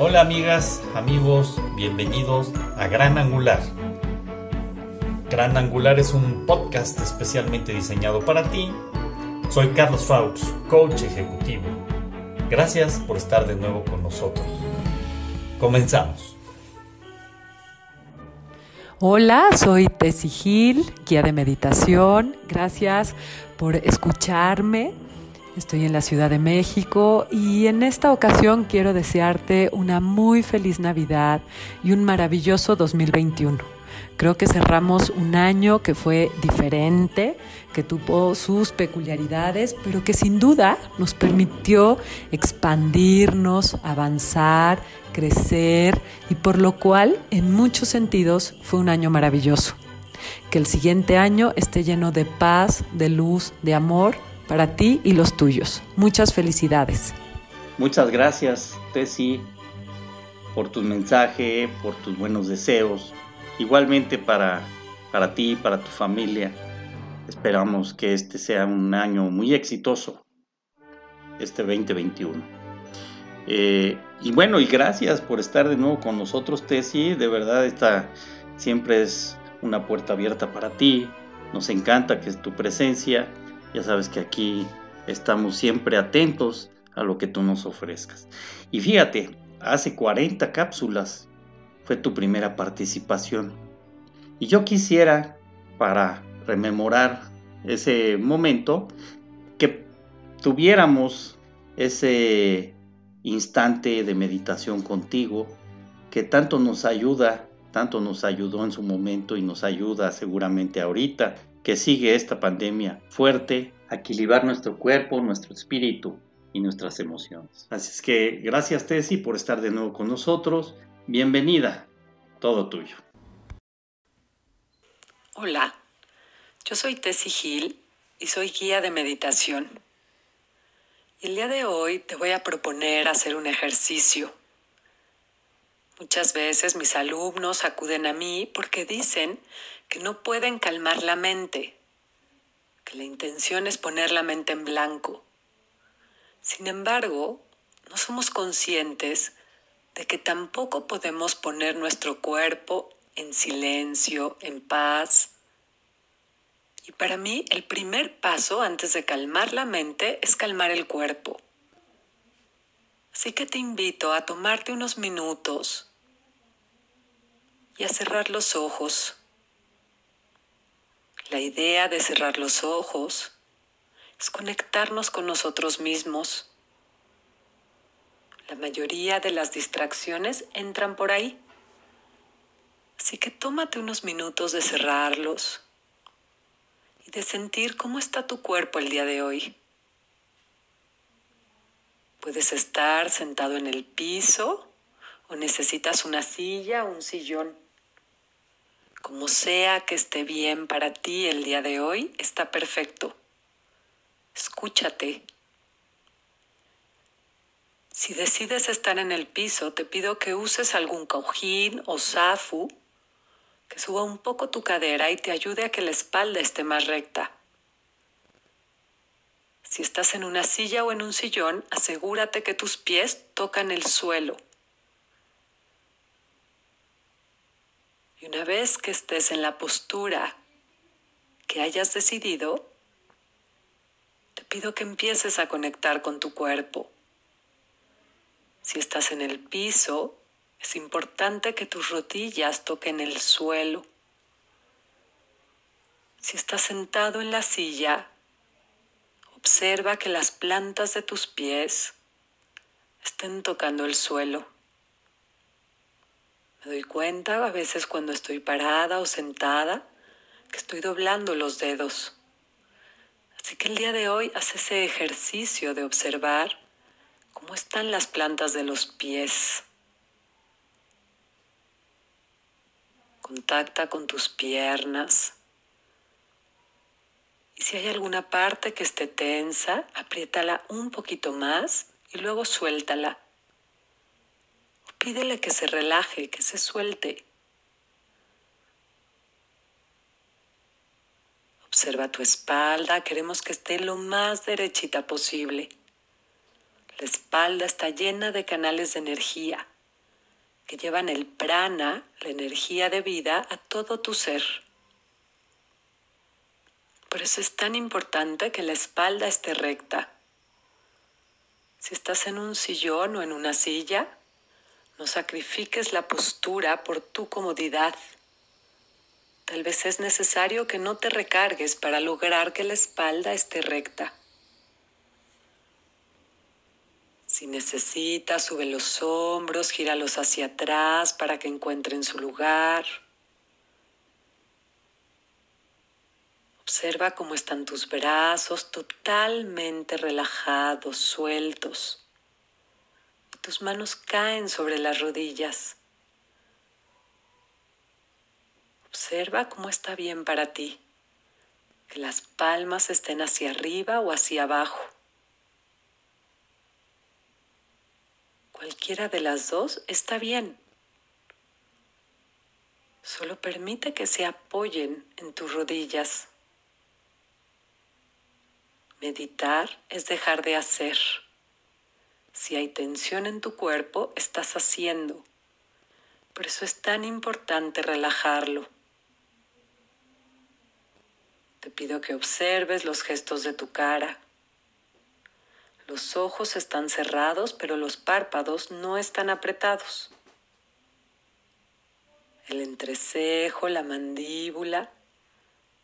Hola amigas, amigos, bienvenidos a Gran Angular. Gran Angular es un podcast especialmente diseñado para ti. Soy Carlos Faux, coach ejecutivo. Gracias por estar de nuevo con nosotros. Comenzamos. Hola, soy Tessy Gil, guía de meditación. Gracias por escucharme. Estoy en la Ciudad de México y en esta ocasión quiero desearte una muy feliz Navidad y un maravilloso 2021. Creo que cerramos un año que fue diferente, que tuvo sus peculiaridades, pero que sin duda nos permitió expandirnos, avanzar, crecer y por lo cual en muchos sentidos fue un año maravilloso. Que el siguiente año esté lleno de paz, de luz, de amor para ti y los tuyos. Muchas felicidades. Muchas gracias, Tessy, por tu mensaje, por tus buenos deseos. Igualmente para, para ti, para tu familia. Esperamos que este sea un año muy exitoso, este 2021. Eh, y bueno, y gracias por estar de nuevo con nosotros, Tessy. De verdad, esta siempre es una puerta abierta para ti. Nos encanta que es tu presencia ya sabes que aquí estamos siempre atentos a lo que tú nos ofrezcas. Y fíjate, hace 40 cápsulas fue tu primera participación. Y yo quisiera, para rememorar ese momento, que tuviéramos ese instante de meditación contigo que tanto nos ayuda, tanto nos ayudó en su momento y nos ayuda seguramente ahorita que sigue esta pandemia fuerte, equilibrar nuestro cuerpo, nuestro espíritu y nuestras emociones. Así es que gracias Tessy por estar de nuevo con nosotros. Bienvenida, todo tuyo. Hola, yo soy Tessy Gil y soy guía de meditación. El día de hoy te voy a proponer hacer un ejercicio. Muchas veces mis alumnos acuden a mí porque dicen que no pueden calmar la mente, que la intención es poner la mente en blanco. Sin embargo, no somos conscientes de que tampoco podemos poner nuestro cuerpo en silencio, en paz. Y para mí el primer paso antes de calmar la mente es calmar el cuerpo. Así que te invito a tomarte unos minutos y a cerrar los ojos. La idea de cerrar los ojos es conectarnos con nosotros mismos. La mayoría de las distracciones entran por ahí. Así que tómate unos minutos de cerrarlos y de sentir cómo está tu cuerpo el día de hoy. Puedes estar sentado en el piso o necesitas una silla o un sillón. Como sea que esté bien para ti el día de hoy, está perfecto. Escúchate. Si decides estar en el piso, te pido que uses algún cojín o zafu que suba un poco tu cadera y te ayude a que la espalda esté más recta. Si estás en una silla o en un sillón, asegúrate que tus pies tocan el suelo. Y una vez que estés en la postura que hayas decidido, te pido que empieces a conectar con tu cuerpo. Si estás en el piso, es importante que tus rodillas toquen el suelo. Si estás sentado en la silla, observa que las plantas de tus pies estén tocando el suelo. Me doy cuenta a veces cuando estoy parada o sentada que estoy doblando los dedos. Así que el día de hoy haz ese ejercicio de observar cómo están las plantas de los pies. Contacta con tus piernas. Y si hay alguna parte que esté tensa, apriétala un poquito más y luego suéltala. Pídele que se relaje, que se suelte. Observa tu espalda, queremos que esté lo más derechita posible. La espalda está llena de canales de energía, que llevan el prana, la energía de vida, a todo tu ser. Por eso es tan importante que la espalda esté recta. Si estás en un sillón o en una silla, no sacrifiques la postura por tu comodidad. Tal vez es necesario que no te recargues para lograr que la espalda esté recta. Si necesitas, sube los hombros, gíralos hacia atrás para que encuentren su lugar. Observa cómo están tus brazos totalmente relajados, sueltos. Tus manos caen sobre las rodillas. Observa cómo está bien para ti. Que las palmas estén hacia arriba o hacia abajo. Cualquiera de las dos está bien. Solo permite que se apoyen en tus rodillas. Meditar es dejar de hacer. Si hay tensión en tu cuerpo, estás haciendo. Por eso es tan importante relajarlo. Te pido que observes los gestos de tu cara. Los ojos están cerrados, pero los párpados no están apretados. El entrecejo, la mandíbula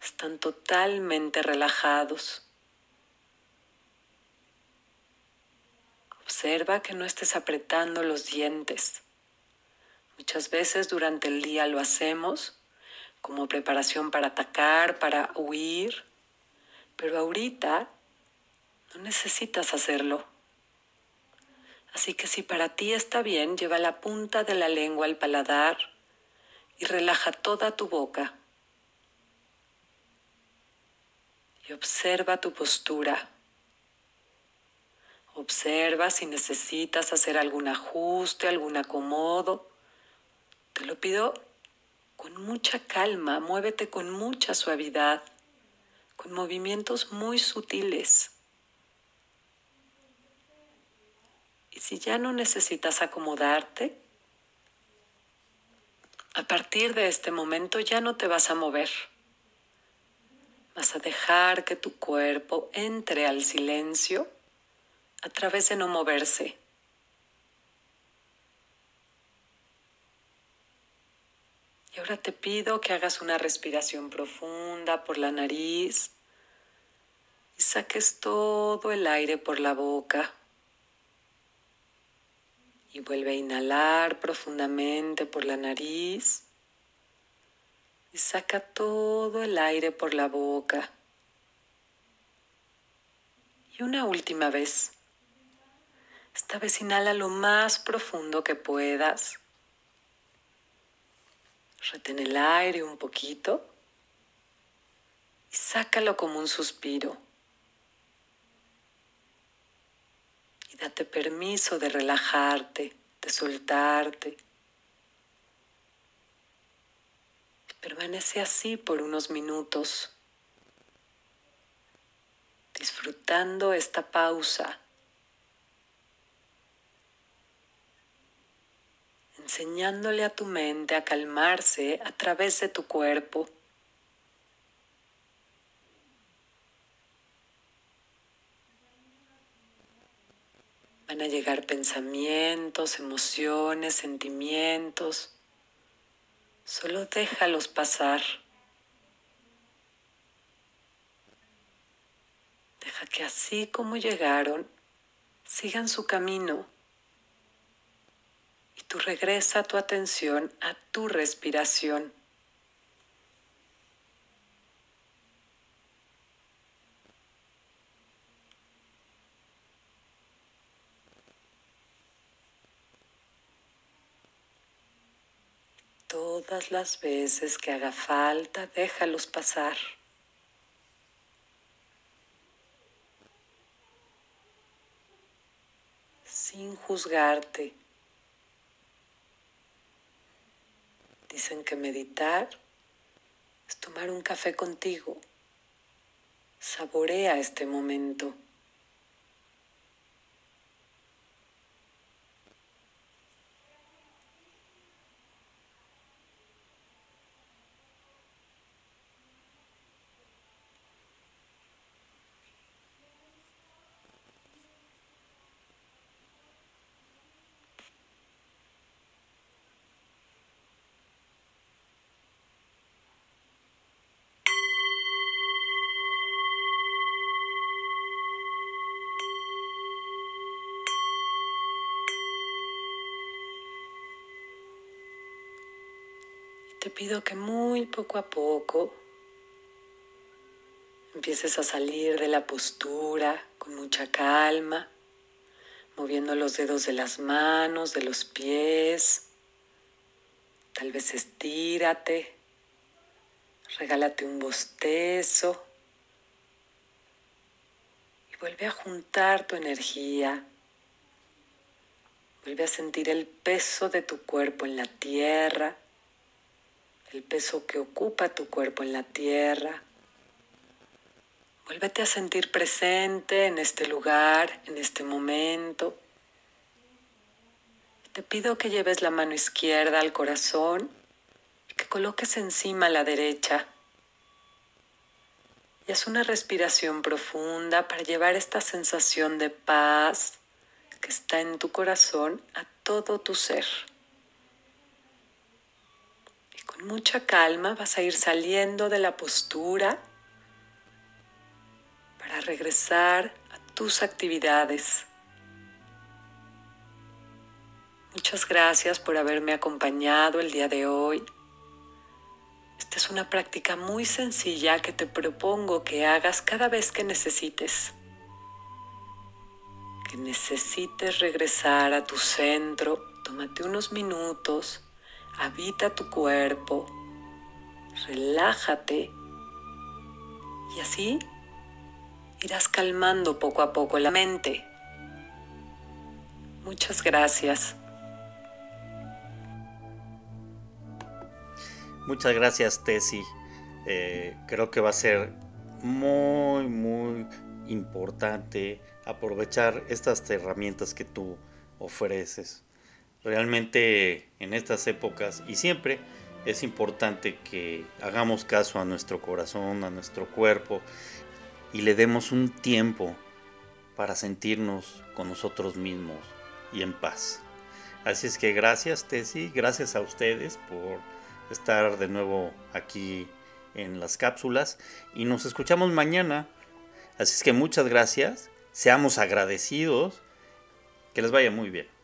están totalmente relajados. Observa que no estés apretando los dientes. Muchas veces durante el día lo hacemos como preparación para atacar, para huir, pero ahorita no necesitas hacerlo. Así que si para ti está bien, lleva la punta de la lengua al paladar y relaja toda tu boca. Y observa tu postura. Observa si necesitas hacer algún ajuste, algún acomodo. Te lo pido con mucha calma, muévete con mucha suavidad, con movimientos muy sutiles. Y si ya no necesitas acomodarte, a partir de este momento ya no te vas a mover. Vas a dejar que tu cuerpo entre al silencio a través de no moverse. Y ahora te pido que hagas una respiración profunda por la nariz y saques todo el aire por la boca. Y vuelve a inhalar profundamente por la nariz y saca todo el aire por la boca. Y una última vez. Esta vez inhala lo más profundo que puedas. Retén el aire un poquito y sácalo como un suspiro. Y date permiso de relajarte, de soltarte. Permanece así por unos minutos, disfrutando esta pausa enseñándole a tu mente a calmarse a través de tu cuerpo. Van a llegar pensamientos, emociones, sentimientos. Solo déjalos pasar. Deja que así como llegaron, sigan su camino tú regresa tu atención a tu respiración. Todas las veces que haga falta, déjalos pasar. Sin juzgarte. Dicen que meditar es tomar un café contigo. Saborea este momento. Te pido que muy poco a poco empieces a salir de la postura con mucha calma, moviendo los dedos de las manos, de los pies. Tal vez estírate, regálate un bostezo y vuelve a juntar tu energía. Vuelve a sentir el peso de tu cuerpo en la tierra, el peso que ocupa tu cuerpo en la tierra. Vuélvete a sentir presente en este lugar, en este momento. Te pido que lleves la mano izquierda al corazón y que coloques encima la derecha. Y haz una respiración profunda para llevar esta sensación de paz que está en tu corazón a todo tu ser. Con mucha calma vas a ir saliendo de la postura para regresar a tus actividades. Muchas gracias por haberme acompañado el día de hoy. Esta es una práctica muy sencilla que te propongo que hagas cada vez que necesites. Que necesites regresar a tu centro, tómate unos minutos, habita tu cuerpo, relájate y así irás calmando poco a poco la mente. Muchas gracias. Muchas gracias, Tessy. Eh, creo que va a ser muy, muy importante aprovechar estas herramientas que tú ofreces. Realmente en estas épocas y siempre es importante que hagamos caso a nuestro corazón, a nuestro cuerpo y le demos un tiempo para sentirnos con nosotros mismos y en paz. Así es que gracias Tessy, gracias a ustedes por estar de nuevo aquí en las cápsulas y nos escuchamos mañana. Así es que muchas gracias, seamos agradecidos, que les vaya muy bien.